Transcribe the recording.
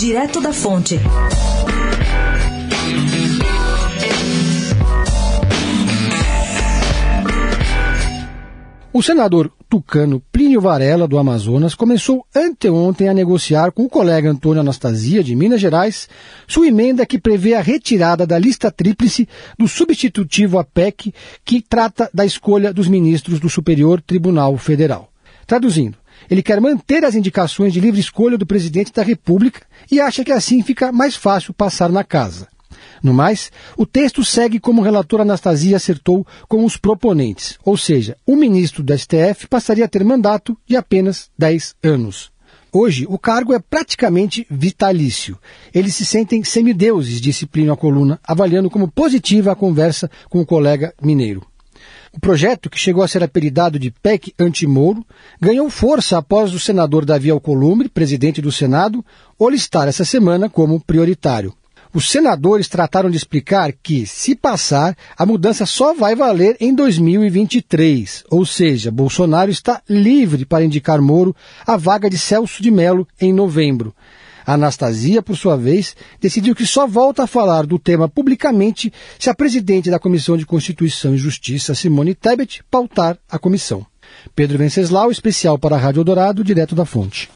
Direto da Fonte. O senador tucano Plínio Varela, do Amazonas, começou anteontem a negociar com o colega Antônio Anastasia, de Minas Gerais, sua emenda que prevê a retirada da lista tríplice do substitutivo APEC, que trata da escolha dos ministros do Superior Tribunal Federal. Traduzindo, ele quer manter as indicações de livre escolha do presidente da República e acha que assim fica mais fácil passar na casa. No mais, o texto segue como o relator Anastasia acertou com os proponentes, ou seja, o ministro do STF passaria a ter mandato de apenas 10 anos. Hoje, o cargo é praticamente vitalício. Eles se sentem semideuses, disse à coluna, avaliando como positiva a conversa com o colega mineiro. O projeto, que chegou a ser apelidado de PEC anti-Moro, ganhou força após o senador Davi Alcolumbre, presidente do Senado, o listar essa semana como prioritário. Os senadores trataram de explicar que, se passar, a mudança só vai valer em 2023, ou seja, Bolsonaro está livre para indicar Moro à vaga de Celso de Mello em novembro. Anastasia, por sua vez, decidiu que só volta a falar do tema publicamente se a presidente da Comissão de Constituição e Justiça, Simone Tebet, pautar a comissão. Pedro Venceslau, especial para a Rádio Dourado, direto da fonte.